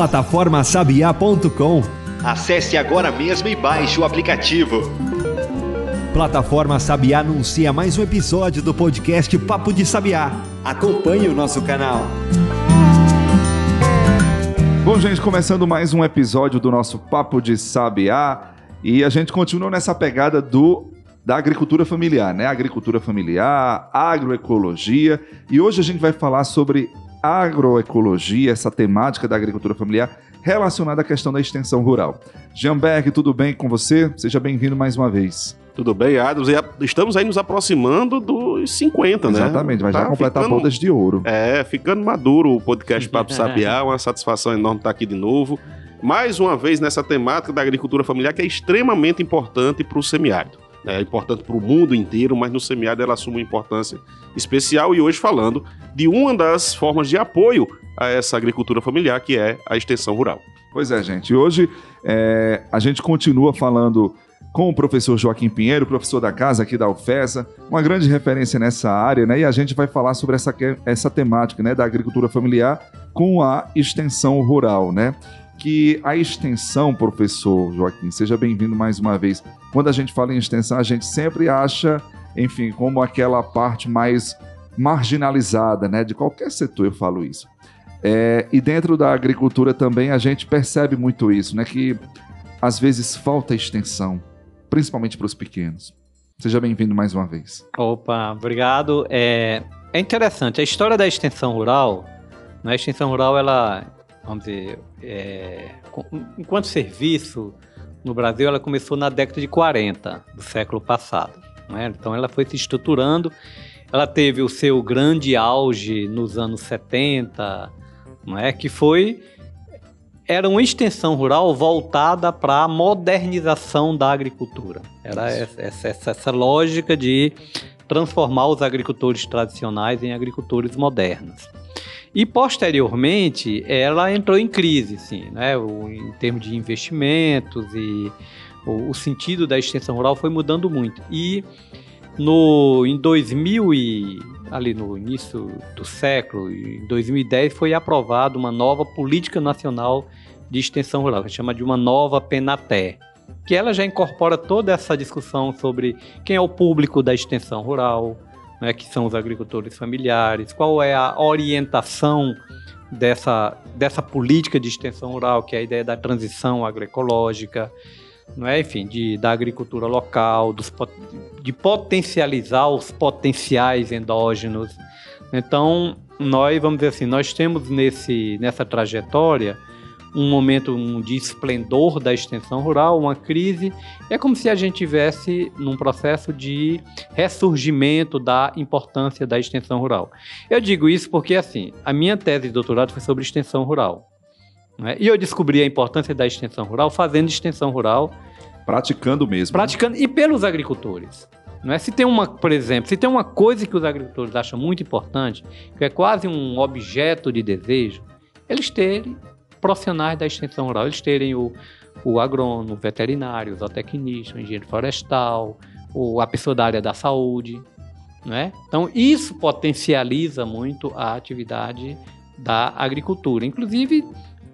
Plataformasabiá.com Acesse agora mesmo e baixe o aplicativo. Plataforma Sabiá anuncia mais um episódio do podcast Papo de Sabiá. Acompanhe o nosso canal. Bom, gente, começando mais um episódio do nosso Papo de Sabiá e a gente continua nessa pegada do da agricultura familiar, né? Agricultura familiar, agroecologia e hoje a gente vai falar sobre agroecologia, essa temática da agricultura familiar relacionada à questão da extensão rural. Jeanberg, tudo bem com você? Seja bem-vindo mais uma vez. Tudo bem, Adams? Estamos aí nos aproximando dos 50, né? Exatamente, vai tá já completar ficando, bodas de ouro. É, ficando maduro o podcast Papo Sabiá, uma satisfação enorme estar aqui de novo. Mais uma vez nessa temática da agricultura familiar que é extremamente importante para o semiárido. É importante para o mundo inteiro, mas no semiárido ela assume uma importância especial e hoje falando de uma das formas de apoio a essa agricultura familiar, que é a extensão rural. Pois é, gente. Hoje é, a gente continua falando com o professor Joaquim Pinheiro, professor da casa aqui da UFESA, uma grande referência nessa área, né? E a gente vai falar sobre essa, essa temática né, da agricultura familiar com a extensão rural, né? Que a extensão, professor Joaquim, seja bem-vindo mais uma vez. Quando a gente fala em extensão, a gente sempre acha, enfim, como aquela parte mais marginalizada, né? De qualquer setor eu falo isso. É, e dentro da agricultura também a gente percebe muito isso, né? Que às vezes falta extensão, principalmente para os pequenos. Seja bem-vindo mais uma vez. Opa, obrigado. É, é interessante, a história da extensão rural, né? a extensão rural, ela, vamos dizer, é, enquanto serviço no Brasil, ela começou na década de 40 do século passado. Né? Então ela foi se estruturando, ela teve o seu grande auge nos anos 70, não é? que foi era uma extensão rural voltada para a modernização da agricultura. Era essa, essa, essa, lógica de transformar os agricultores tradicionais em agricultores modernos. E posteriormente ela entrou em crise, sim, né? Em termos de investimentos e o, o, sentido da extensão rural foi mudando muito. E no em 2000 e ali no início do século, em 2010, foi aprovada uma nova política nacional de extensão rural, que chama de uma nova PENATÉ, que ela já incorpora toda essa discussão sobre quem é o público da extensão rural, né, que são os agricultores familiares, qual é a orientação dessa, dessa política de extensão rural, que é a ideia da transição agroecológica, não é? enfim, de, da agricultura local, dos, de potencializar os potenciais endógenos. Então, nós, vamos dizer assim, nós temos nesse, nessa trajetória um momento de esplendor da extensão rural, uma crise. É como se a gente tivesse num processo de ressurgimento da importância da extensão rural. Eu digo isso porque, assim, a minha tese de doutorado foi sobre extensão rural. Né? E eu descobri a importância da extensão rural fazendo extensão rural. Praticando mesmo. Praticando, e pelos agricultores. Não é? Se tem uma, por exemplo, se tem uma coisa que os agricultores acham muito importante, que é quase um objeto de desejo, eles terem profissionais da extensão rural, eles terem o, o agrônomo, o veterinário, o zootecnista, o engenheiro florestal, o, a pessoa da área da saúde. Não é? Então, isso potencializa muito a atividade da agricultura. Inclusive,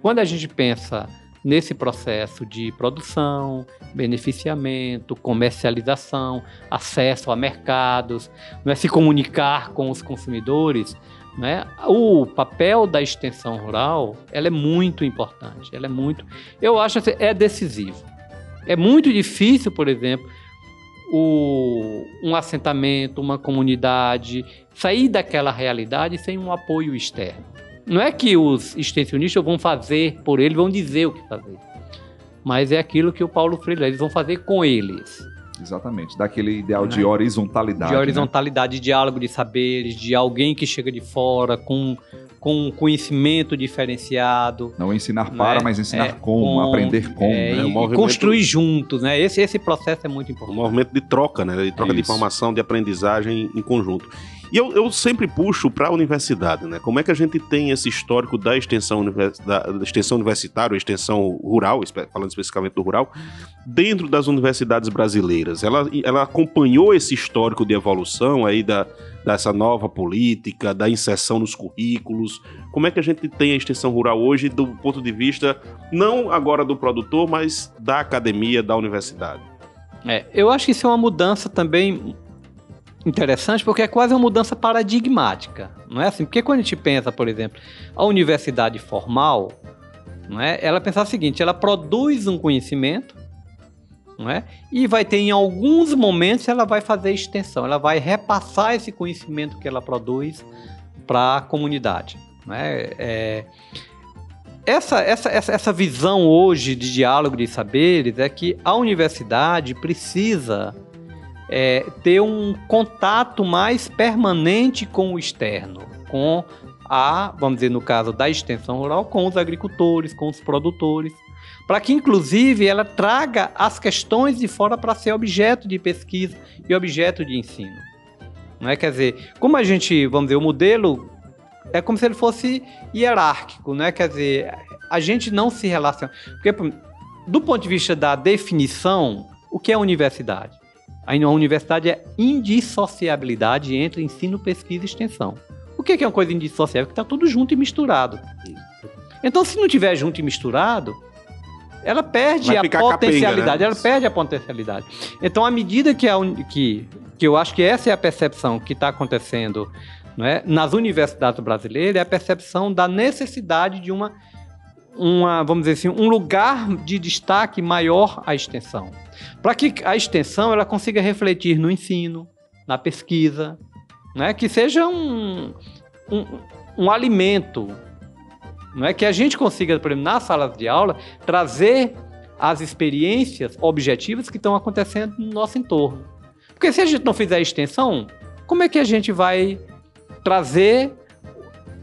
quando a gente pensa nesse processo de produção, beneficiamento, comercialização, acesso a mercados, não é se comunicar com os consumidores, né? O papel da extensão rural ela é muito importante, ela é muito, eu acho que é decisivo. É muito difícil, por exemplo, o, um assentamento, uma comunidade sair daquela realidade sem um apoio externo. Não é que os extensionistas vão fazer por ele, vão dizer o que fazer, mas é aquilo que o Paulo Freire eles vão fazer com eles. Exatamente, daquele ideal de né? horizontalidade. De né? horizontalidade, né? de diálogo de saberes, de alguém que chega de fora com, com conhecimento diferenciado. Não ensinar para, né? mas ensinar é, como, com, aprender com. É, né? movimento... Construir juntos, né? Esse, esse processo é muito importante. Um movimento de troca, né? De troca Isso. de informação, de aprendizagem em conjunto. E eu, eu sempre puxo para a universidade, né? Como é que a gente tem esse histórico da extensão, univers, da, da extensão universitária, extensão rural, falando especificamente do rural, dentro das universidades brasileiras? Ela, ela acompanhou esse histórico de evolução aí da, dessa nova política, da inserção nos currículos? Como é que a gente tem a extensão rural hoje do ponto de vista, não agora do produtor, mas da academia, da universidade? É, eu acho que isso é uma mudança também interessante porque é quase uma mudança paradigmática, não é assim? Porque quando a gente pensa, por exemplo, a universidade formal, não é? Ela pensa o seguinte, ela produz um conhecimento, não é? E vai ter em alguns momentos ela vai fazer extensão, ela vai repassar esse conhecimento que ela produz para a comunidade, não é? é essa, essa, essa, essa visão hoje de diálogo de saberes é que a universidade precisa é, ter um contato mais permanente com o externo, com a, vamos dizer, no caso da extensão rural, com os agricultores, com os produtores, para que, inclusive, ela traga as questões de fora para ser objeto de pesquisa e objeto de ensino. Não é? Quer dizer, como a gente, vamos dizer, o modelo é como se ele fosse hierárquico, né? Quer dizer, a gente não se relaciona. Porque, do ponto de vista da definição, o que é universidade? A universidade é indissociabilidade entre ensino, pesquisa e extensão. O que é uma coisa indissociável? Que está tudo junto e misturado. Então, se não tiver junto e misturado, ela perde a potencialidade. Capenga, né? Ela perde a potencialidade. Então, à medida que, a, que, que eu acho que essa é a percepção que está acontecendo é, nas universidades brasileiras, é a percepção da necessidade de uma, uma, vamos dizer assim, um lugar de destaque maior à extensão para que a extensão ela consiga refletir no ensino, na pesquisa, né? que seja um, um, um alimento, não é que a gente consiga, por exemplo, nas salas de aula, trazer as experiências objetivas que estão acontecendo no nosso entorno. Porque se a gente não fizer extensão, como é que a gente vai trazer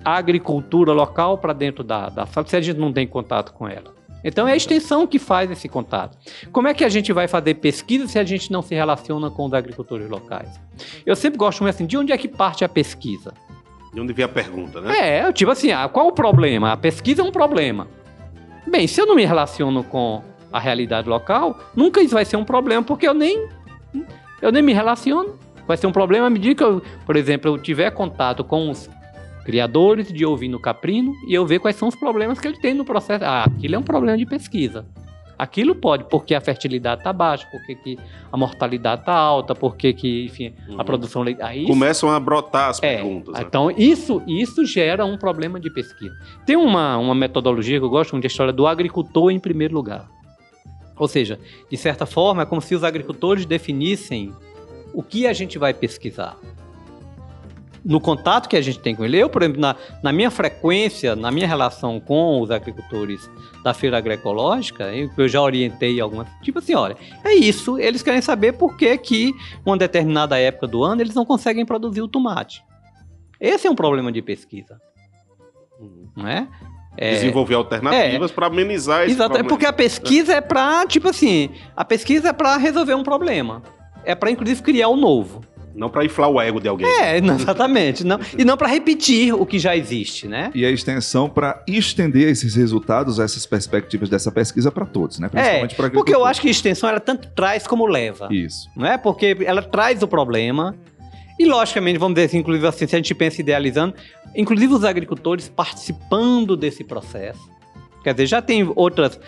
a agricultura local para dentro da, da sala se a gente não tem contato com ela? Então é a extensão que faz esse contato. Como é que a gente vai fazer pesquisa se a gente não se relaciona com os agricultores locais? Eu sempre gosto muito assim, de onde é que parte a pesquisa? De onde vem a pergunta, né? É, tipo assim, ah, qual o problema? A pesquisa é um problema. Bem, se eu não me relaciono com a realidade local, nunca isso vai ser um problema, porque eu nem, eu nem me relaciono. Vai ser um problema à medida que eu, por exemplo, eu tiver contato com os criadores de ovino caprino e eu ver quais são os problemas que ele tem no processo. Ah, aquilo é um problema de pesquisa. Aquilo pode, porque a fertilidade está baixa, porque que a mortalidade está alta, porque que, enfim, uhum. a produção aí começam a brotar as é, perguntas. Né? Então isso isso gera um problema de pesquisa. Tem uma, uma metodologia que eu gosto de história do agricultor em primeiro lugar. Ou seja, de certa forma é como se os agricultores definissem o que a gente vai pesquisar no contato que a gente tem com ele. Eu, por exemplo, na, na minha frequência, na minha relação com os agricultores da feira agroecológica, eu já orientei algumas. Tipo assim, olha, é isso. Eles querem saber por que, que, uma determinada época do ano, eles não conseguem produzir o tomate. Esse é um problema de pesquisa. Não é? É, desenvolver alternativas é, para amenizar esse exato, problema. Porque a pesquisa é para, tipo assim, a pesquisa é para resolver um problema. É para, inclusive, criar o um novo. Não para inflar o ego de alguém. É, exatamente. Não, e não para repetir o que já existe, né? E a extensão para estender esses resultados, essas perspectivas dessa pesquisa para todos, né? Principalmente é, para Porque eu acho que a extensão ela tanto traz como leva. Isso. Não é? Porque ela traz o problema. E, logicamente, vamos dizer assim, inclusive assim, se a gente pensa idealizando, inclusive os agricultores participando desse processo. Quer dizer, já tem outras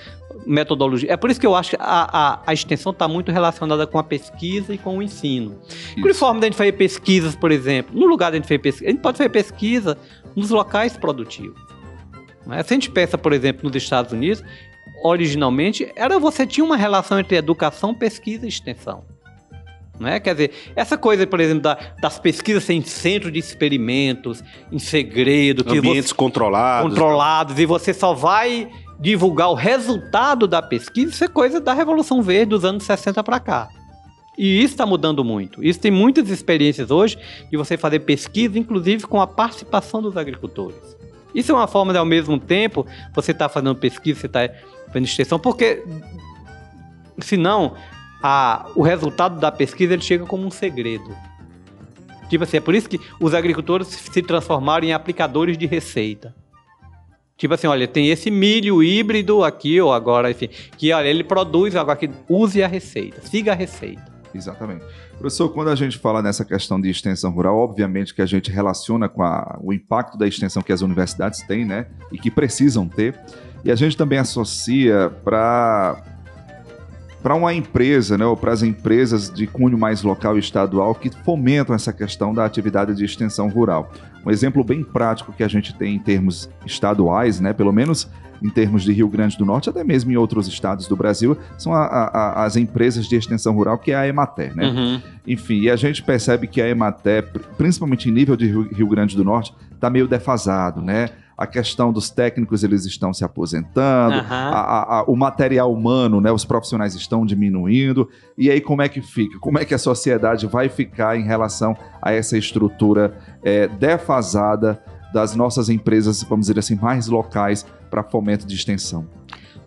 metodologia. É por isso que eu acho que a, a, a extensão está muito relacionada com a pesquisa e com o ensino. Por forma de a gente fazer pesquisas, por exemplo, no lugar de a gente fazer pesquisa, a gente pode fazer pesquisa nos locais produtivos. Né? Se a gente pensa, por exemplo, nos Estados Unidos, originalmente era você tinha uma relação entre educação, pesquisa e extensão. Né? Quer dizer, essa coisa, por exemplo, da, das pesquisas em centro de experimentos, em segredo, ambientes você, controlados, controlados, e você só vai divulgar o resultado da pesquisa, isso é coisa da Revolução Verde dos anos 60 para cá. E isso está mudando muito. Isso tem muitas experiências hoje de você fazer pesquisa, inclusive com a participação dos agricultores. Isso é uma forma de, ao mesmo tempo, você está fazendo pesquisa, você está fazendo extensão, porque senão a, o resultado da pesquisa ele chega como um segredo. Tipo assim, é por isso que os agricultores se transformaram em aplicadores de receita. Tipo assim, olha, tem esse milho híbrido aqui, ou agora, enfim, que olha, ele produz, agora que use a receita, siga a receita. Exatamente. Professor, quando a gente fala nessa questão de extensão rural, obviamente que a gente relaciona com a, o impacto da extensão que as universidades têm, né? E que precisam ter. E a gente também associa para para uma empresa, né, ou para as empresas de cunho mais local e estadual que fomentam essa questão da atividade de extensão rural. Um exemplo bem prático que a gente tem em termos estaduais, né, pelo menos em termos de Rio Grande do Norte, até mesmo em outros estados do Brasil, são a, a, as empresas de extensão rural, que é a Emater, né? Uhum. Enfim, e a gente percebe que a Emater, principalmente em nível de Rio Grande do Norte, está meio defasado, né? A questão dos técnicos eles estão se aposentando, Uhum. a- a- o material humano, né, os profissionais estão diminuindo, e aí como é que fica? Como é que a sociedade vai ficar em relação a essa estrutura é, defasada das nossas empresas, vamos dizer assim, mais locais para fomento de extensão?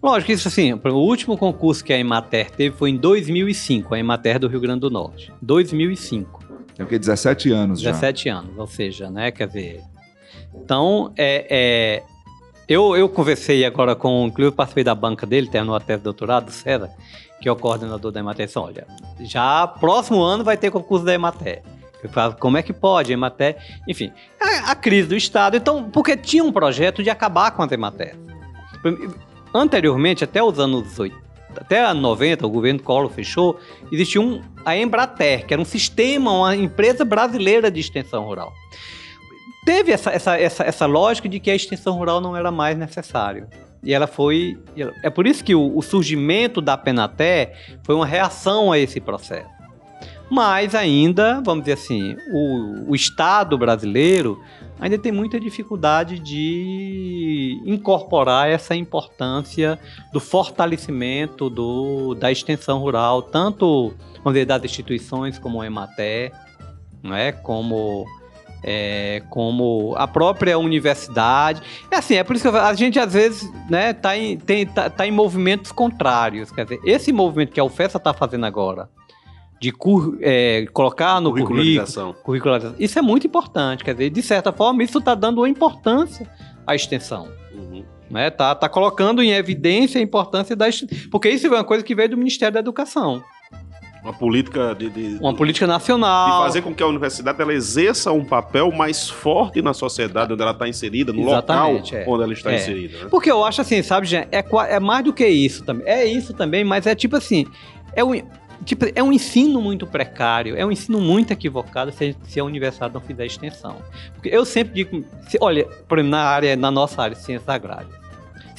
Lógico, isso assim, o último concurso que a Emater teve foi em 2005, a Emater do Rio Grande do Norte. 2005. Tem o quê? 17 anos já. 17 anos, ou seja, né, quer ver. Então, é, é, eu, eu conversei agora com, inclusive participei da banca dele, terminou a tese de doutorado, César, que é o coordenador da Emater, disse, olha, já próximo ano vai ter concurso da Emater. Eu falo, como é que pode, Emater? Enfim, a, a crise do Estado, então, porque tinha um projeto de acabar com a Emater. Anteriormente, até os anos 80, até a 90, o governo Collor fechou, existia um, a Embrater, que era um sistema, uma empresa brasileira de extensão rural. Teve essa, essa, essa, essa lógica de que a extensão rural não era mais necessário. E ela foi. É por isso que o, o surgimento da Penaté foi uma reação a esse processo. Mas ainda, vamos dizer assim, o, o Estado brasileiro ainda tem muita dificuldade de incorporar essa importância do fortalecimento do, da extensão rural, tanto vamos dizer, das instituições como o Emater, não é? como, é, como a própria universidade. É assim, é por isso que a gente às vezes né, tá, em, tem, tá, tá em movimentos contrários. Quer dizer, esse movimento que a UFESA está fazendo agora, de cur, é, colocar no currículo, Curricularização. curricularização. Isso é muito importante, quer dizer, de certa forma, isso está dando uma importância à extensão. Uhum. Né? Tá, tá colocando em evidência a importância da extensão. Porque isso é uma coisa que veio do Ministério da Educação. Uma política de, de, Uma política de nacional. fazer com que a universidade ela exerça um papel mais forte na sociedade onde ela está inserida, no Exatamente, local é. onde ela está É. inserida. né? Porque eu acho assim, sabe, Jean, é, é mais do que isso também. É isso também, mas é tipo assim, é um, tipo, é um ensino muito precário, é um ensino muito equivocado se, a- se a universidade não fizer extensão. Porque eu sempre digo, se- olha, na área, na nossa área de ciências agrárias,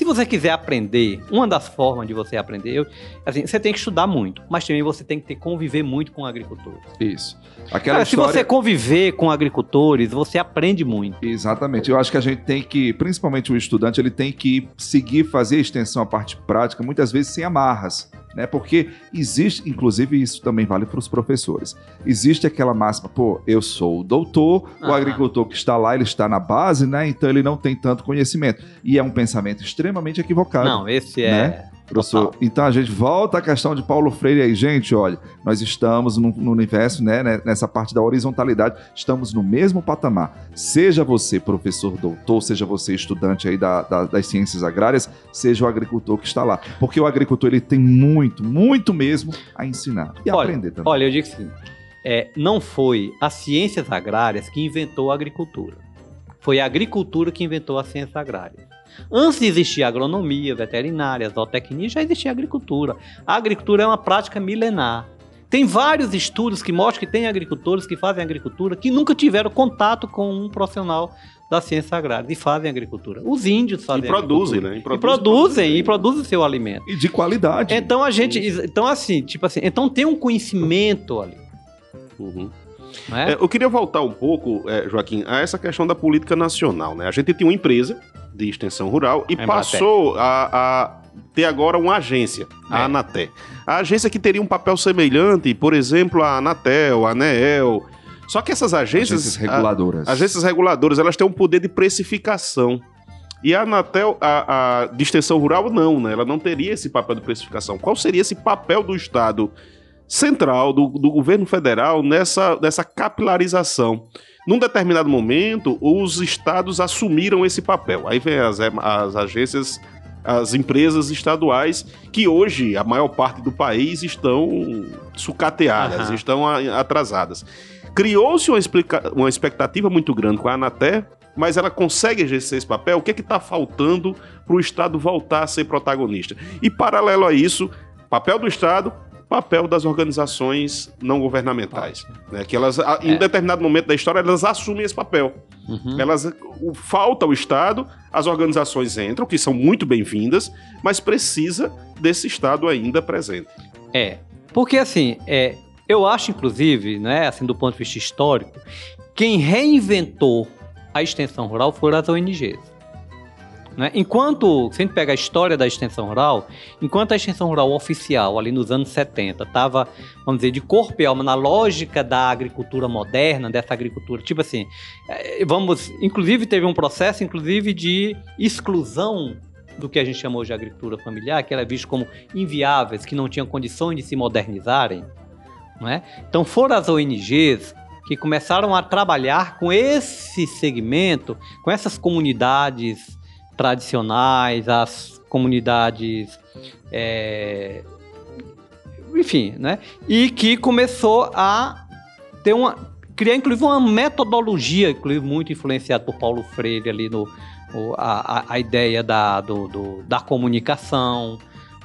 se você quiser aprender, uma das formas de você aprender, eu- assim, você tem que estudar muito, mas também você tem que ter, conviver muito com agricultores. Isso. Aquela Cara, se história... você conviver com agricultores, você aprende muito. Exatamente. Eu acho que a gente tem que, principalmente o estudante, ele tem que seguir, fazer a extensão, a parte prática, muitas vezes sem amarras. Né? Porque existe, inclusive isso também vale para os professores. Existe aquela máxima, pô, eu sou o doutor, o Aham. agricultor que está lá, ele está na base, né? Então ele não tem tanto conhecimento. E é um pensamento extremamente equivocado. Não, esse é. Né? Professor, Total. então a gente volta à questão de Paulo Freire aí, gente, olha, nós estamos no, no universo, né, né, nessa parte da horizontalidade, estamos no mesmo patamar. Seja você professor doutor, seja você estudante aí da- da- das ciências agrárias, seja o agricultor que está lá. Porque o agricultor, ele tem muito, muito mesmo a ensinar e Olha, aprender também. Olha, eu digo assim: é, não foi as ciências agrárias que inventou a agricultura. Foi a agricultura que inventou as ciências agrárias. Antes de existir agronomia, veterinária, zootecnia, já existia agricultura. A agricultura é uma prática milenar. Tem vários estudos que mostram que tem agricultores que fazem agricultura que nunca tiveram contato com um profissional da ciência agrária e fazem agricultura. Os índios E fazem produzem, agricultura. né? E produzem, e produzem seu alimento. E de qualidade. Então a gente, então assim, tipo assim, então tem um conhecimento ali, Uhum. né? É, eu queria voltar um pouco, é, Joaquim, a essa questão da política nacional. Né? A gente tinha uma empresa de extensão rural e Embrater. passou a, a ter agora uma agência, a É. Anatel. A agência que teria um papel semelhante, por exemplo, a Anatel, a ANEEL. Só que essas agências, Agências reguladoras. a- agências reguladoras, elas têm um poder de precificação. E a Anatel, a, a de extensão rural, não, né? Ela não teria esse papel de precificação. Qual seria esse papel do Estado central do, do governo federal nessa, nessa capilarização. Num determinado momento, os estados assumiram esse papel. Aí vem as, as agências, as empresas estaduais, que hoje, a maior parte do país, estão sucateadas, uhum. estão atrasadas. Criou-se uma, uma expectativa muito grande com a Anatel, mas ela consegue exercer esse papel? O que é está faltando para o Estado voltar a ser protagonista? E, paralelo a isso, papel do Estado, papel das organizações não governamentais. Né? Que elas, em é. determinado momento da história, elas assumem esse papel. Uhum. Elas, o, falta o Estado, as organizações entram, que são muito bem-vindas, mas precisa desse Estado ainda presente. É, porque assim, é, eu acho, inclusive, né, assim, do ponto de vista histórico, quem reinventou a extensão rural foram as ONGs. Né? Enquanto, se a gente pega a história da extensão rural, enquanto a extensão rural oficial, ali nos anos 70, estava, vamos dizer, de corpo e alma na lógica da agricultura moderna, dessa agricultura, tipo assim, eh, vamos, inclusive teve um processo, inclusive, de exclusão do que a gente chamou de agricultura familiar, que era visto como inviáveis, que não tinham condições de se modernizarem. É? Então foram as ONGs que começaram a trabalhar com esse segmento, com essas comunidades tradicionais, as comunidades. É, enfim, né? E que começou a ter uma. criar inclusive uma metodologia, inclusive muito influenciada por Paulo Freire ali no. a, a, ideia da, do, do, da comunicação,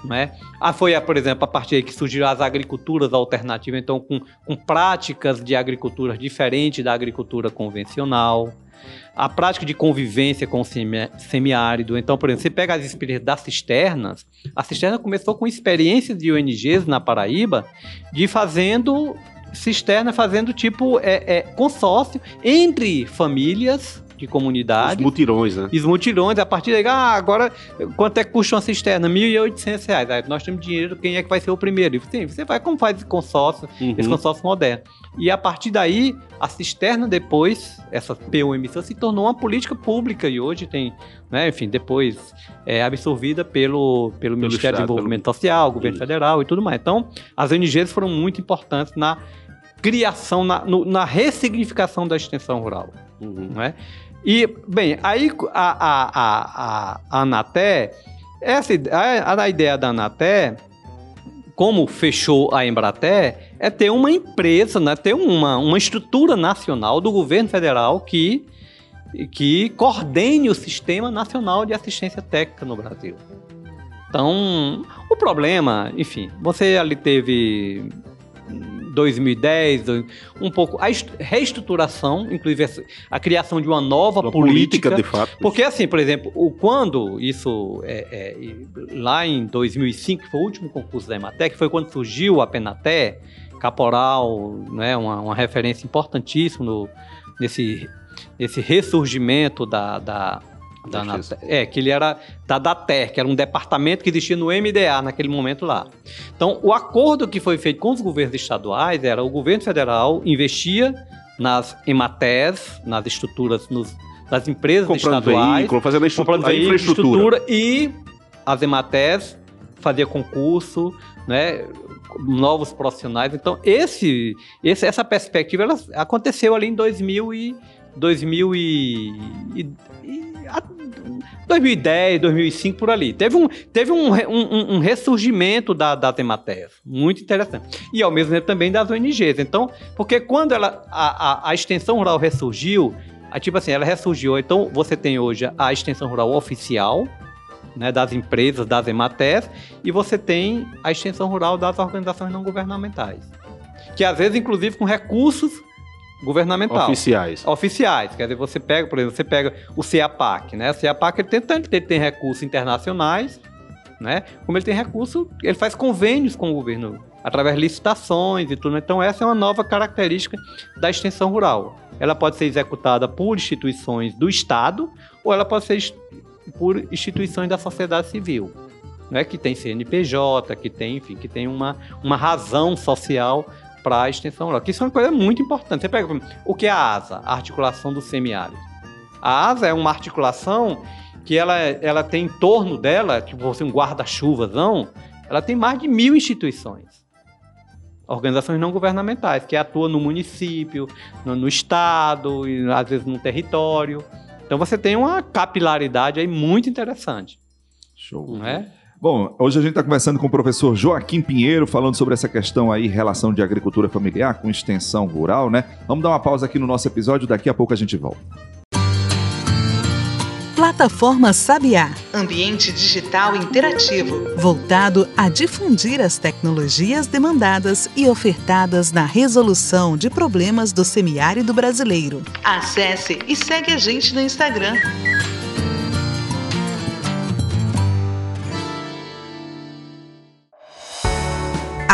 né? Ah, foi, por exemplo, a partir que surgiram as agriculturas alternativas, então com, com práticas de agricultura diferentes da agricultura convencional a prática de convivência com o semi semiárido. Então, por exemplo, você pega as experiências das cisternas, a cisterna começou com experiências de ONGs na Paraíba de fazendo cisterna, fazendo tipo é, é, consórcio entre famílias de comunidade. Os mutirões, né? Os mutirões, a partir daí, ah, agora, quanto é que custa uma cisterna? 1.800 reais. Aí nós temos dinheiro, quem é que vai ser o primeiro? E, sim, você vai como faz esse consórcio, uhum. esse consórcio moderno. E a partir daí, a cisterna depois, essa PUMC, se tornou uma política pública e hoje tem, né, enfim, depois é absorvida pelo, pelo, pelo Ministério Estado, de Desenvolvimento pelo... Social, Governo Isso. Federal e tudo mais. Então, as ONGs foram muito importantes na criação, na, no, na ressignificação da extensão rural. Uhum. Né? E, bem, aí a, a, a, a Anaté, essa, a, a ideia da Anaté, como fechou a Embraté, é ter uma empresa, né, ter uma, uma estrutura nacional do governo federal que, que coordene o sistema nacional de assistência técnica no Brasil. Então, o problema, enfim, você ali teve 2010, um pouco a reestruturação, inclusive a criação de uma nova uma política, política, de fato. Porque assim, por exemplo, o quando isso é, é, lá em 2005, que foi o último concurso da Ematec, foi quando surgiu a Penaté, Caporal, né, uma, uma referência importantíssima no, nesse, nesse ressurgimento da, da da é, que ele era da DATER, que era um departamento que existia no MDA naquele momento lá. Então, o acordo que foi feito com os governos estaduais era o governo federal investia nas EMATES, nas estruturas, nos, nas empresas comprando estaduais, veículo, fazendo a, estrutura, a infraestrutura. e as EMATES fazia concurso, né, novos profissionais. Então, esse, esse, essa perspectiva aconteceu ali em 2000 e, 2000 e, e, 2010, 2005, por ali. Teve um, teve um, um, um ressurgimento da, das Ematerras, muito interessante. E ao mesmo tempo também das ONGs. Então, porque quando ela, a, a, a extensão rural ressurgiu, a, tipo assim, ela ressurgiu. Então, você tem hoje a extensão rural oficial, né, das empresas, das Ematerras, e você tem a extensão rural das organizações não governamentais. Que às vezes, inclusive, com recursos governamental. Oficiais. Oficiais. Quer dizer, você pega, por exemplo, você pega o CEAPAC, né? O CEAPAC ele tem, tanto ele tem recursos internacionais, né? Como ele tem recurso, ele faz convênios com o governo através de licitações e tudo. Então essa é uma nova característica da extensão rural. Ela pode ser executada por instituições do Estado ou ela pode ser por instituições da sociedade civil. Né, que tem CNPJ, que tem, enfim, que tem uma, uma razão social para a extensão rural. Que isso é uma coisa muito importante. Você pega o que é a ASA, a articulação do semiárido. A ASA é uma articulação que ela, ela tem em torno dela, tipo assim, um guarda-chuvas, não? Ela tem mais de mil instituições. organizações não governamentais, que atuam no município, no, no estado, e às vezes no território. Então você tem uma capilaridade aí muito interessante. Show. Não é? Bom, hoje a gente está conversando com o professor Joaquim Pinheiro, falando sobre essa questão aí, relação de agricultura familiar com extensão rural, né? Vamos dar uma pausa aqui no nosso episódio, daqui a pouco a gente volta. Plataforma Sabiá, Ambiente digital interativo. voltado a difundir as tecnologias demandadas e ofertadas na resolução de problemas do semiárido brasileiro. Acesse e segue a gente no Instagram.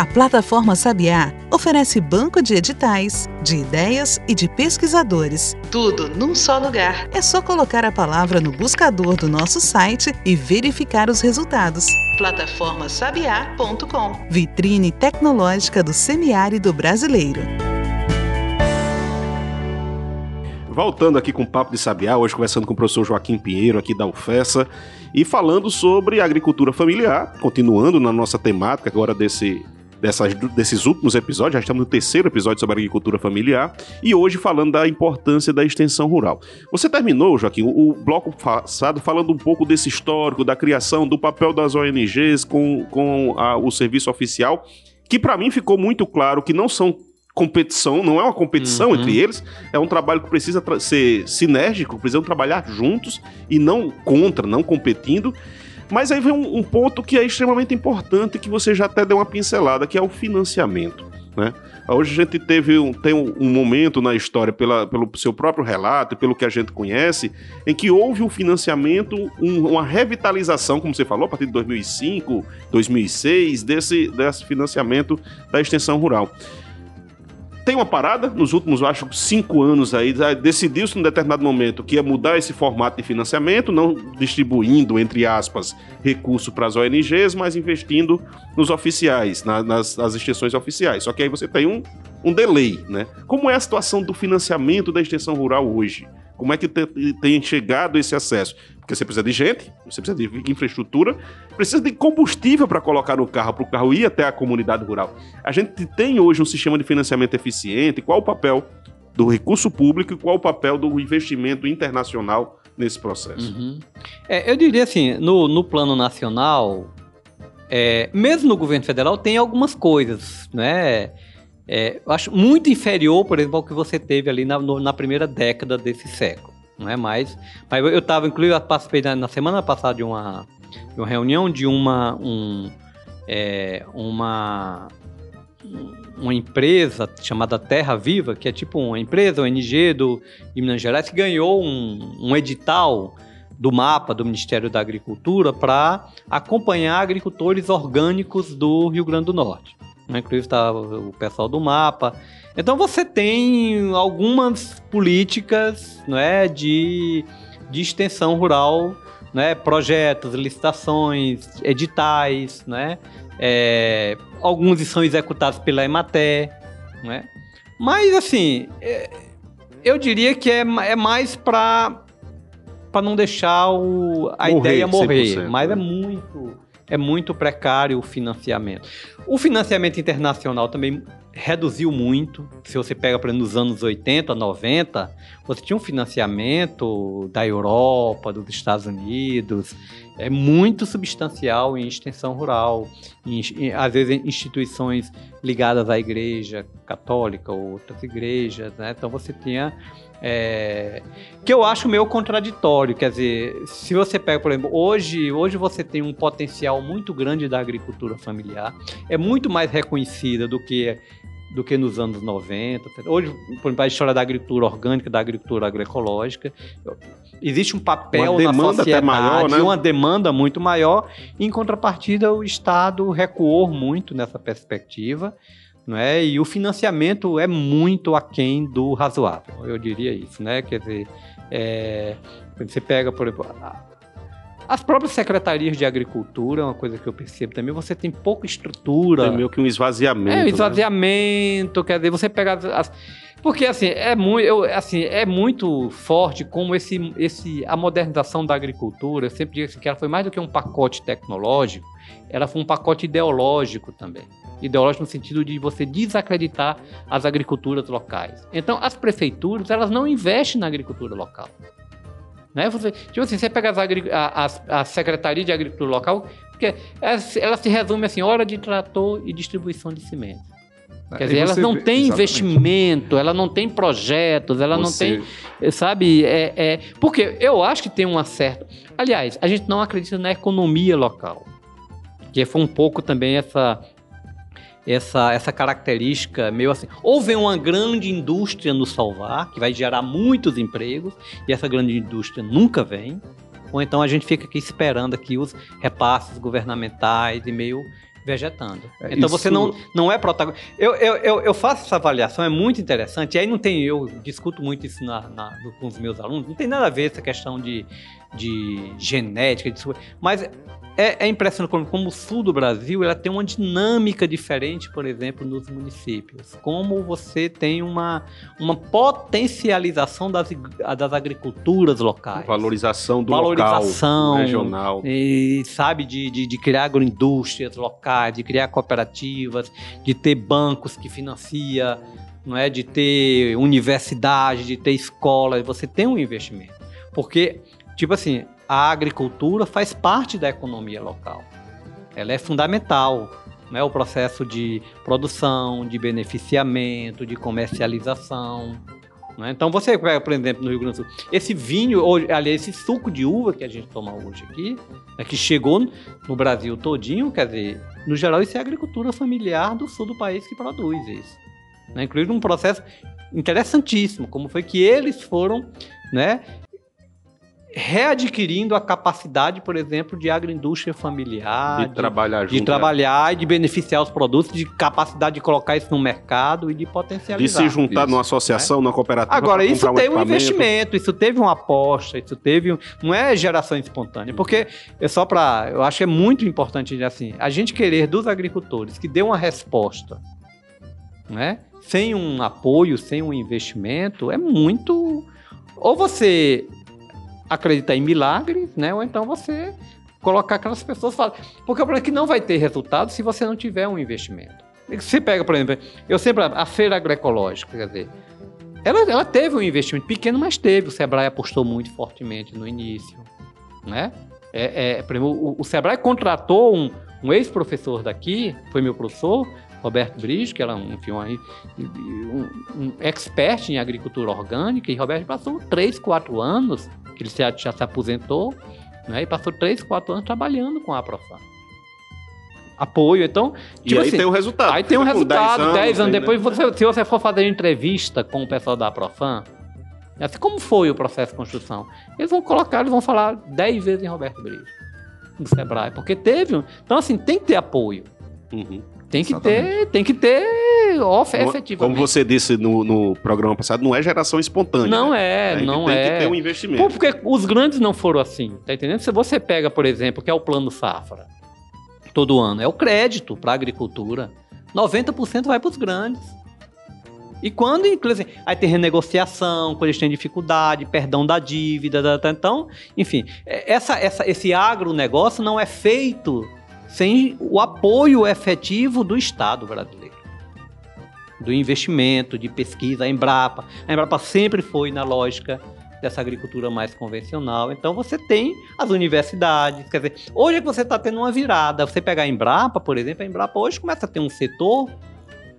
A plataforma Sabiá oferece banco de editais, de ideias e de pesquisadores. Tudo num só lugar. É só colocar a palavra no buscador do nosso site e verificar os resultados. Plataformasabiá.com. Vitrine tecnológica do semiárido brasileiro. Voltando aqui com o Papo de Sabiá, hoje conversando com o professor Joaquim Pinheiro aqui da UFESA e falando sobre agricultura familiar, continuando na nossa temática agora desse, dessas, desses últimos episódios, já estamos no terceiro episódio sobre agricultura familiar e hoje falando da importância da extensão rural. Você terminou, Joaquim, o, o bloco passado falando um pouco desse histórico, da criação, do papel das ONGs com, com a, o serviço oficial, que para mim ficou muito claro que não são competição, não é uma competição Uhum. entre eles, é um trabalho que precisa ser sinérgico, precisam trabalhar juntos e não contra, não competindo. Mas aí vem um, um ponto que é extremamente importante, que você já até deu uma pincelada, que é o financiamento. Né? Hoje a gente teve um, tem um, um momento na história, pela, pelo seu próprio relato pelo que a gente conhece, em que houve um financiamento, um- uma revitalização, como você falou, a partir de 2005, 2006, desse, desse financiamento da extensão rural tem uma parada nos últimos, acho, cinco anos aí. Decidiu-se num determinado momento que ia mudar esse formato de financiamento, não distribuindo, entre aspas, recursos para as ONGs, mas investindo nos oficiais, na- nas, nas extensões oficiais. Só que aí você tem um, um delay, né? Como é a situação do financiamento da extensão rural hoje? Como é que te- tem chegado esse acesso? Porque você precisa de gente, você precisa de infraestrutura, precisa de combustível para colocar no carro, para o carro ir até a comunidade rural. A gente tem hoje um sistema de financiamento eficiente. Qual o papel do recurso público e qual o papel do investimento internacional nesse processo? Uhum. É, eu diria assim, no, no plano nacional, é, mesmo no governo federal, tem algumas coisas, né? É, eu acho muito inferior, por exemplo, ao que você teve ali na, no- na primeira década desse século, não é mais? Mas eu estava, inclusive, eu participei na, na semana passada de uma, de uma reunião de uma, um, é, uma, uma empresa chamada Terra Viva, que é tipo uma empresa, ONG do, de Minas Gerais, que ganhou um, um edital do mapa do Ministério da Agricultura para acompanhar agricultores orgânicos do Rio Grande do Norte. Né? Inclusive está o pessoal do mapa. Então você tem algumas políticas não é, de, de extensão rural, né? projetos, licitações, editais, né? É, alguns são executados pela Emater, né? Mas assim, é, eu diria que é, é mais para para não deixar o, a Morrer, ideia morrer, 100%, mas né? é muito é muito precário o financiamento. O financiamento internacional também reduziu muito. Se você pega, exemplo, nos anos 80, 90, você tinha um financiamento da Europa, dos Estados Unidos, é muito substancial em extensão rural, em, em- às vezes em instituições ligadas à igreja católica ou outras igrejas, né? Então você tinha é, que eu acho meio contraditório, quer dizer, se você pega, por exemplo, hoje, hoje você tem um potencial muito grande da agricultura familiar, é muito mais reconhecida do que do que nos anos 90. Hoje, por exemplo, a história da agricultura orgânica, da agricultura agroecológica, existe um papel na sociedade, maior, né? uma demanda muito maior. Em contrapartida, o Estado recuou muito nessa perspectiva, não é? E o financiamento é muito aquém do razoável, eu diria isso, né? Quer dizer, é, você pega, por exemplo, as próprias secretarias de agricultura, é uma coisa que eu percebo também, você tem pouca estrutura. Tem meio que um esvaziamento. É, o né? esvaziamento, quer dizer, você pega as, as- porque assim, é muito, eu, assim, é muito forte como esse, esse a modernização da agricultura, eu sempre digo assim, que ela foi mais do que um pacote tecnológico, ela foi um pacote ideológico também. Ideológico no sentido de você desacreditar as agriculturas locais. Então, as prefeituras, elas não investem na agricultura local. Né? Você, tipo assim, você pega as agri- a, Secretaria de Agricultura Local, porque ela, se- ela se resume assim, hora de trator e distribuição de cimento. Quer E dizer, elas não têm investimento, ela não tem projetos, ela não Você- tem sabe? É, é, porque eu acho que tem uma certa. Aliás, a gente não acredita na economia local, que foi um pouco também essa essa essa característica meio assim. Ou vem uma grande indústria nos salvar, que vai gerar muitos empregos, e essa grande indústria nunca vem. Ou então a gente fica aqui esperando aqui os repasses governamentais e meio vegetando. É, então você isso- não, não é protagonista. Eu, eu, eu, eu faço essa avaliação, é muito interessante. E aí não tem, eu discuto muito isso na, na- com os meus alunos, não tem nada a ver essa questão de, de genética, de, mas é, é impressionante como, como o sul do Brasil ela tem uma dinâmica diferente, por exemplo, nos municípios. Como você tem uma, uma potencialização das, das agriculturas locais. Valorização do Valorização. local, regional. E, sabe, de, de, de criar agroindústrias locais, de criar cooperativas, de ter bancos que financia, não é? de ter universidade, de ter escola, você tem um investimento. Porque, tipo assim, a agricultura faz parte da economia local. Ela é fundamental. Né? O processo de produção, de beneficiamento, de comercialização. né? Então você pega, por exemplo, no Rio Grande do Sul, esse vinho, ou, aliás, esse suco de uva que a gente toma hoje aqui, né, que chegou no Brasil todinho, quer dizer, no geral isso é a agricultura familiar do sul do país que produz isso. Né? Inclusive um processo interessantíssimo, como foi que eles foram né, readquirindo a capacidade, por exemplo, de agroindústria familiar, de trabalhar junto. de trabalhar e de beneficiar os produtos, de capacidade de colocar isso no mercado e de De potencializar. se juntar Isso. numa associação, numa cooperativa. Agora, isso comprar teve um investimento, isso teve uma aposta, isso teve. um- Não é geração espontânea, porque é só para. Eu acho que é muito importante, assim, a gente querer dos agricultores que dê uma resposta, né? Sem um apoio, sem um investimento, é muito. Ou você acreditar em milagres, né? Ou então você colocar aquelas pessoas. falar- Porque o problema é que não vai ter resultado se você não tiver um investimento. Você pega, por exemplo, eu sempre. A feira agroecológica, quer dizer. Ela, ela teve um investimento pequeno, mas teve. O Sebrae apostou muito fortemente no início. Né? É, é, exemplo, o, o Sebrae contratou um, um ex-professor daqui, foi meu professor, Roberto Brijo, que era um, enfim, um, um, expert em agricultura orgânica, e Roberto passou 3, 4 anos, ele já, já se aposentou, né? e passou 3, 4 anos trabalhando com a Profan. Apoio, então. E tipo aí assim, tem o resultado. Aí tem um Fica com resultado, 10 anos, aí, né? depois, você- se você for fazer entrevista com o pessoal da Profan, assim, como foi o processo de construção? Eles vão colocar, eles vão falar 10 vezes em Roberto Brito, do Sebrae, porque teve. um- Então, assim, tem que ter apoio. Uhum. Tem que Exatamente. ter, tem que ter off, Como- efetivamente. Como você disse no, no programa passado, não é geração espontânea. Não né? é, gente não tem é. que ter um Pô, investimento. porque os grandes não foram assim, tá entendendo? Se você pega, por exemplo, que é o plano safra, todo ano, é o crédito para a agricultura. 90% vai para os grandes. E quando, inclusive, aí tem renegociação, quando eles têm dificuldade, perdão da dívida, da- da- então, enfim, é- essa, essa, esse agronegócio não é feito sem o apoio efetivo do Estado brasileiro. Do investimento, de pesquisa, a Embrapa. A Embrapa sempre foi na lógica dessa agricultura mais convencional. Então você tem as universidades, quer dizer, hoje é que você está tendo uma virada. Você pegar a Embrapa, por exemplo, a Embrapa hoje começa a ter um setor,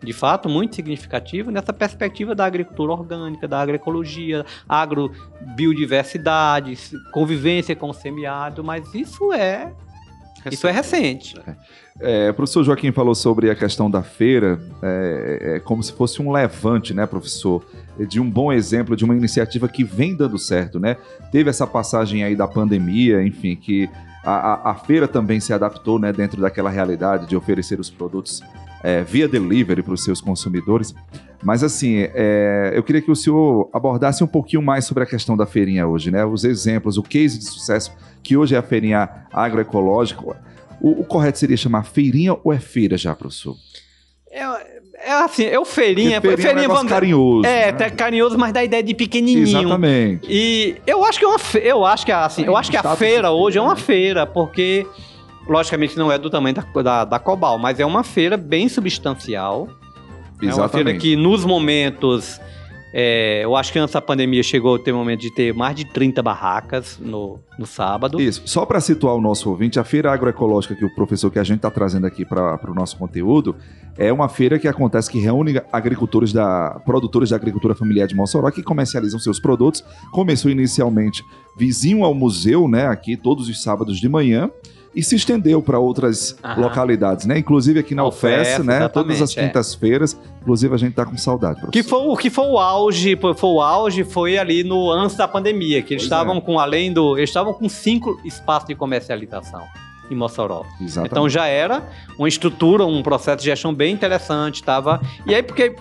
de fato, muito significativo nessa perspectiva da agricultura orgânica, da agroecologia, agrobiodiversidade, convivência com o semiárido, mas isso é isso é recente. É, o professor Joaquim falou sobre a questão da feira, é, é como se fosse um levante, né, professor? De um bom exemplo, de uma iniciativa que vem dando certo, né? Teve essa passagem aí da pandemia, enfim, que a, a- a feira também se adaptou, né, dentro daquela realidade de oferecer os produtos é, via delivery para os seus consumidores. Mas assim, é, eu queria que o senhor abordasse um pouquinho mais sobre a questão da feirinha hoje, né? Os exemplos, o case de sucesso que hoje é a feirinha agroecológica. O, o correto seria chamar feirinha ou é feira já, professor? É, é assim, é o feirinha, Porque feirinha é um vamos- carinhoso. É, né? tá carinhoso, mas dá ideia de pequenininho. Exatamente. E eu acho que é uma eu acho que assim, eu acho que a feira hoje é uma né? feira, porque logicamente não é do tamanho da, da, da Cobal, mas é uma feira bem substancial. É uma feira que nos momentos é, eu acho que antes da pandemia chegou a ter um momento de ter mais de 30 barracas no, no sábado. Isso. Só para situar o nosso ouvinte, a feira agroecológica que o professor que a gente está trazendo aqui para o nosso conteúdo é uma feira que acontece que reúne agricultores da produtores da agricultura familiar de Mossoró que comercializam seus produtos. Começou inicialmente vizinho ao museu, né, aqui todos os sábados de manhã e se estendeu para outras Aham. localidades, né? Inclusive aqui na UFES, né? Todas as é. quintas-feiras. Inclusive a gente tá com saudade. Professor. Que foi o que foi o auge, foi o auge foi ali no antes da pandemia, que eles pois estavam é. com além do, eles estavam com cinco espaços de comercialização em Mossoró. Exatamente. Então já era uma estrutura, um processo de gestão bem interessante, tava. E aí porque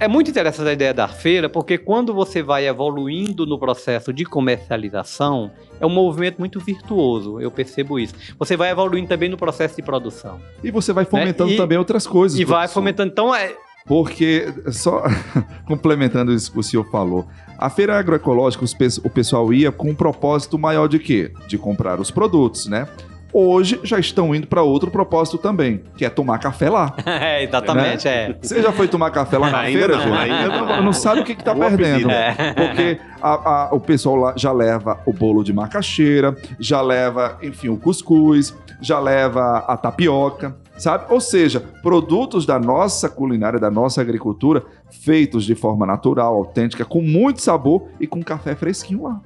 é muito interessante a ideia da feira, porque quando você vai evoluindo no processo de comercialização, é um movimento muito virtuoso, eu percebo isso. Você vai evoluindo também no processo de produção. E você vai fomentando né? e, também outras coisas. E vai fomentando. Então, é, porque, só complementando isso que o senhor falou, a feira agroecológica, o pessoal ia com um propósito maior de quê? De comprar os produtos, né? Hoje já estão indo para outro propósito também, que é tomar café lá. é, exatamente, né? é. Você já foi tomar café lá na ainda feira, não, Ainda não. não sabe o que, que tá Boa perdendo. É. Porque a, a, o pessoal lá já leva o bolo de macaxeira, já leva, enfim, o cuscuz, já leva a tapioca, sabe? Ou seja, produtos da nossa culinária, da nossa agricultura, feitos de forma natural, autêntica, com muito sabor e com café fresquinho lá.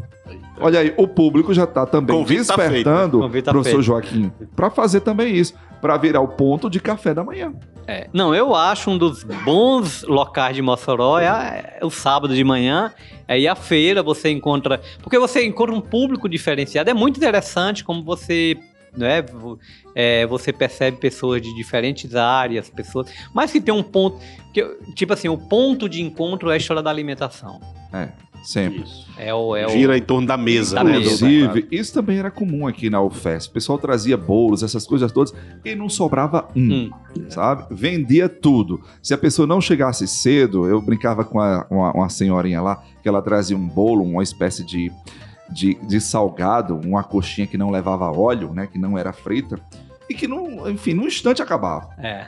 Olha aí, o público já está também Convite despertando, tá tá professor feito. Joaquim, para fazer também isso, para virar o ponto de café da manhã. É, não, eu acho um dos bons locais de Mossoró é, é o sábado de manhã, aí a feira você encontra, porque você encontra um público diferenciado, é muito interessante como você né? É, você percebe pessoas de diferentes áreas, pessoas, mas que tem um ponto, que, tipo assim, o ponto de encontro é a história da alimentação. É. Sempre. É o, é Gira o... em torno da mesa, da né? Inclusive, isso também era comum aqui na UFES. O pessoal trazia bolos, essas coisas todas, e não sobrava um, hum. sabe? Vendia tudo. Se a pessoa não chegasse cedo, eu brincava com a, uma, uma senhorinha lá, que ela trazia um bolo, uma espécie de, de, de salgado, uma coxinha que não levava óleo, né? Que não era frita, e que, não, enfim, num instante acabava. É.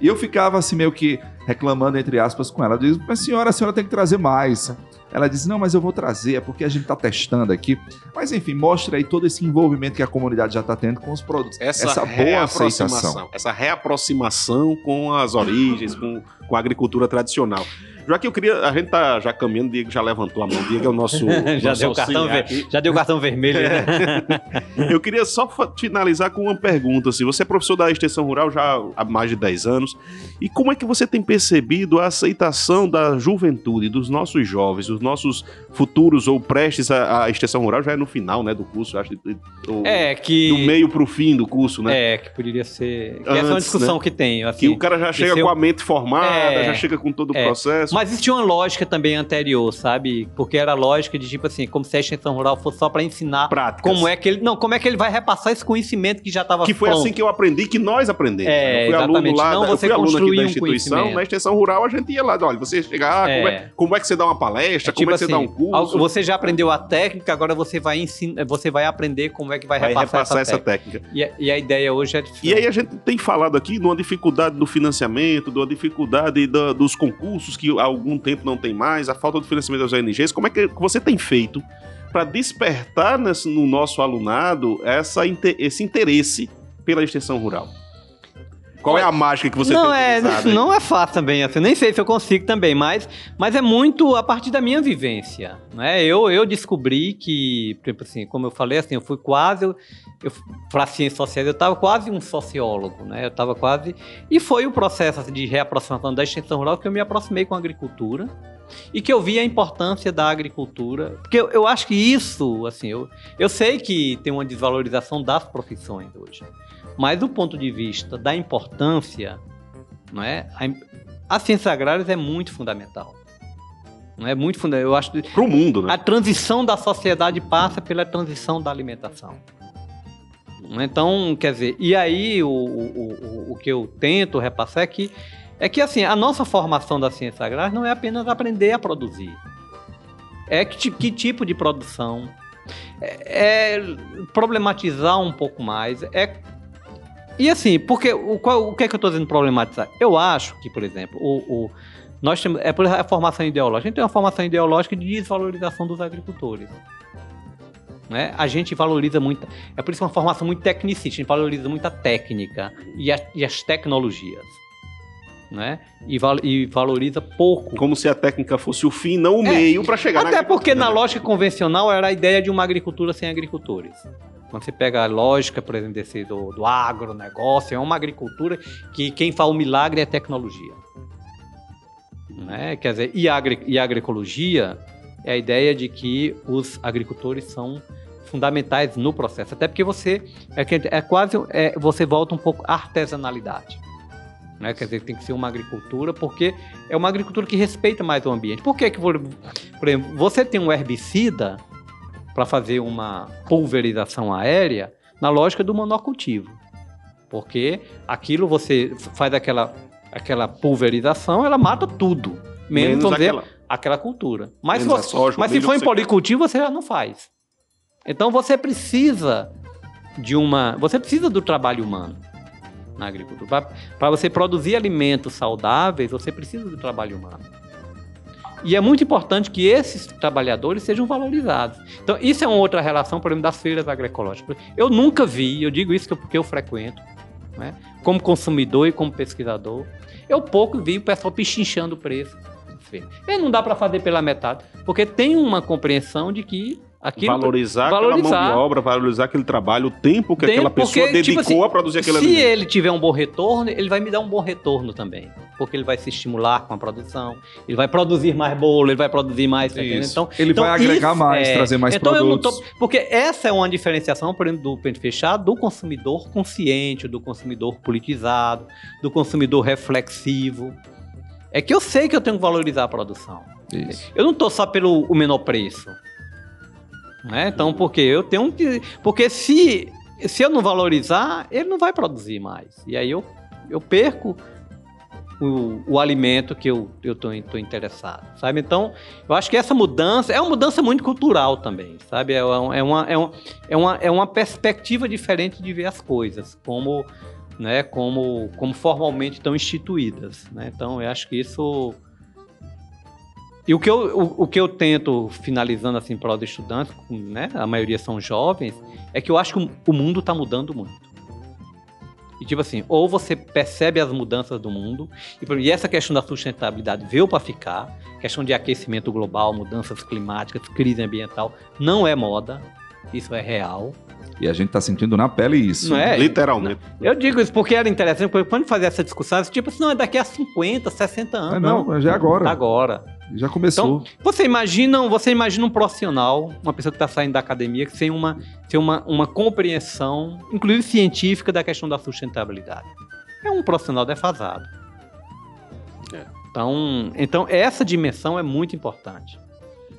E eu ficava assim, meio que reclamando, entre aspas, com ela. Eu disse, mas senhora, a senhora tem que trazer mais. Ela disse, não, mas eu vou trazer, é porque a gente está testando aqui. Mas enfim, mostra aí todo esse envolvimento que a comunidade já está tendo com os produtos. Essa, essa boa aceitação. Essa reaproximação com as origens, com, com a agricultura tradicional. Já que eu queria, a gente tá já caminhando, o Diego já levantou a mão, o Diego é o nosso. já, nosso deu cartão ver, já deu cartão vermelho. Né? eu queria só finalizar com uma pergunta. Assim, você é professor da extensão rural já há mais de 10 anos. E como é que você tem percebido a aceitação da juventude, dos nossos jovens, dos nossos futuros ou prestes à, à extensão rural? Já é no final né, do curso, acho. Do, é, que. Do meio pro fim do curso, né? É, que poderia ser. Que Antes, essa é uma discussão né? que tem. Assim, que o cara já chega com a mente formada, é, já chega com todo o é, processo. Mas existia uma lógica também anterior, sabe? Porque era a lógica de tipo assim, como se a extensão rural fosse só para ensinar Práticas. como é que ele. Não, como é que ele vai repassar esse conhecimento que já estava Que foi assim que eu aprendi, que nós aprendemos. É, eu fui aluno lá, não, você eu fui aluno aqui da instituição, um na extensão rural a gente ia lá, olha, você chegar, ah, é. Como, é, como, é, que você dá uma palestra, é, tipo como é que assim, você dá um curso. Você já aprendeu a técnica, agora você vai ensinar, você vai aprender como é que vai, vai repassar, repassar, essa, técnica. técnica. E, a, e, a, ideia hoje é diferente. E aí a gente tem falado aqui de uma dificuldade do financiamento, de uma dificuldade da, dos concursos que algum tempo não tem mais, a falta de financiamento das ONGs, como é que você tem feito para despertar nesse, no nosso alunado essa, esse interesse pela extensão rural? Qual é a mágica que você não tem é Não é fácil também, assim, nem sei se eu consigo também, mas, mas é muito a partir da minha vivência. Né? Eu, eu descobri que, por exemplo, assim, como eu falei, assim, eu fui quase, eu, eu para ciências sociais, eu estava quase um sociólogo, né? Eu estava quase. E foi o processo assim, de reaproximação da extensão rural que eu me aproximei com a agricultura e que eu vi a importância da agricultura, porque eu, eu acho que isso, assim, eu, eu sei que tem uma desvalorização das profissões hoje, mas do ponto de vista da importância, não é? A, a ciência agrária é muito fundamental. Não é muito fundamental. Eu acho para o mundo, né? A transição da sociedade passa pela transição da alimentação. Então, quer dizer, e aí o, o, o, o que eu tento repassar é que é que assim, a nossa formação da ciência agrária não é apenas aprender a produzir. É que, que tipo de produção, é, é problematizar um pouco mais. É e assim, porque o, qual, o que é que eu estou dizendo problematizar? Eu acho que, por exemplo, o, o nós temos é por a formação ideológica. A gente tem uma formação ideológica de desvalorização dos agricultores. Né? A gente valoriza muito. É por isso uma formação muito tecnicista. A gente valoriza muito a técnica e, a, e as tecnologias. Né? E, val, e, valoriza pouco. Como se a técnica fosse o fim, não o é, meio para chegar Até porque na lógica convencional era a ideia de uma agricultura sem agricultores. Quando você pega a lógica, por exemplo, desse, do, do agronegócio, é uma agricultura que quem faz o milagre é tecnologia. Né? Quer dizer, e a, e a agroecologia é a ideia de que os agricultores são fundamentais no processo. Até porque você é, é quase é, você volta um pouco à artesanalidade. Né? Quer dizer, tem que ser uma agricultura, porque é uma agricultura que respeita mais o ambiente. Por que, que por exemplo, você tem um herbicida para fazer uma pulverização aérea na lógica do monocultivo. Porque aquilo você faz aquela, aquela pulverização, ela mata tudo. Menos, menos dizer, aquela... aquela cultura. Mas, se, você, soja, mas se for em policultivo, você já não faz. Então você precisa de uma. Você precisa do trabalho humano na agricultura. Para você produzir alimentos saudáveis, você precisa do trabalho humano. E é muito importante que esses trabalhadores sejam valorizados. Então, isso é uma outra relação, por exemplo, das feiras agroecológicas. Eu nunca vi, eu digo isso porque eu frequento, né? como consumidor e como pesquisador, eu pouco vi o pessoal pichinchando o preço. E não dá para fazer pela metade, porque tem uma compreensão de que Aquilo, valorizar, valorizar aquela mão de obra, valorizar aquele trabalho, o tempo que tempo, aquela pessoa porque, dedicou tipo assim, a produzir aquele se alimento. Se ele tiver um bom retorno, ele vai me dar um bom retorno também. Porque ele vai se estimular com a produção, ele vai produzir mais bolo, ele vai produzir mais. Tá então, ele então, vai agregar isso, mais, é, trazer mais então produtos. Tô, porque essa é uma diferenciação, por exemplo, do pente fechado, do consumidor consciente, do consumidor politizado, do consumidor reflexivo. É que eu sei que eu tenho que valorizar a produção. Isso. Eu não estou só pelo o menor preço. Né? Então, porque eu tenho que. Porque se, se eu não valorizar, ele não vai produzir mais. E aí eu, eu perco o, o alimento que eu estou interessado, sabe? Então, eu acho que essa mudança é uma mudança muito cultural também, sabe? É, uma, é, uma, é, é, uma, é uma perspectiva diferente de ver as coisas, como, né, como, como formalmente estão instituídas. Né? Então, eu acho que isso e o que eu, o, o que eu tento, finalizando assim para os estudantes, né, a maioria são jovens, é que eu acho que o mundo está mudando muito. E tipo assim, ou você percebe as mudanças do mundo, e, e essa questão da sustentabilidade veio para ficar, questão de aquecimento global, mudanças climáticas, crise ambiental, não é moda, isso é real. E a gente está sentindo na pele isso. Não é? Literalmente. Eu digo isso porque era interessante, porque quando fazia essa discussão, tipo assim, não, é daqui a 50, 60 anos. É, não, não, já é agora. Agora. Já começou. Então, você imagina, você imagina um profissional, uma pessoa que está saindo da academia, que tem uma, tem uma, uma compreensão, inclusive científica, da questão da sustentabilidade. É um profissional defasado. É. Então, então, essa dimensão é muito importante.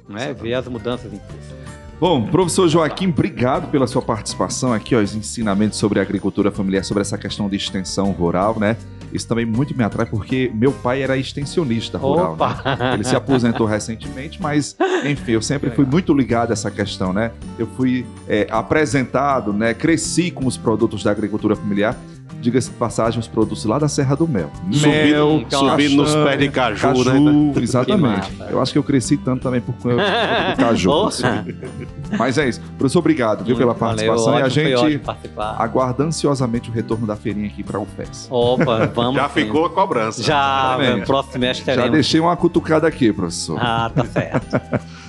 Né? Ver as mudanças em curso. Bom, professor Joaquim, obrigado pela sua participação aqui, ó, os ensinamentos sobre agricultura familiar, sobre essa questão de extensão rural, né? Isso também muito me atrai porque meu pai era extensionista rural. Né? Ele se aposentou recentemente, mas enfim, eu sempre fui muito ligado a essa questão, né? Eu fui é, apresentado, né? Cresci com os produtos da agricultura familiar diga-se de passagem, os produtos lá da Serra do Mel. Mel, subindo, subindo nos pés de caju, caju né? Exatamente. Eu acho que eu cresci tanto também por conta do caju. Mas é isso. Professor, obrigado viu, pela participação Valeu, ótimo, e a gente aguarda ansiosamente o retorno da feirinha aqui para o FES. Opa, vamos. Já sim. ficou a cobrança. Já, próximo teremos. Já deixei uma cutucada aqui, professor. Ah, tá certo.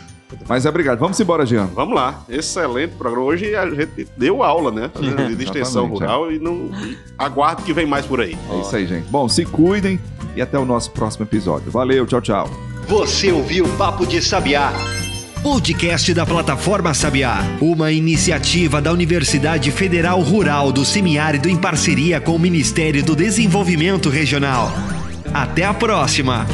Mas é obrigado. Vamos embora, Jean. Vamos lá. Excelente programa. Hoje a gente deu aula, né? De extensão rural é. e não e aguardo que vem mais por aí. É isso aí, gente. Bom, se cuidem e até o nosso próximo episódio. Valeu, tchau, tchau. Você ouviu o Papo de Sabiá. Podcast da plataforma Sabiá, uma iniciativa da Universidade Federal Rural do Semiárido em parceria com o Ministério do Desenvolvimento Regional. Até a próxima!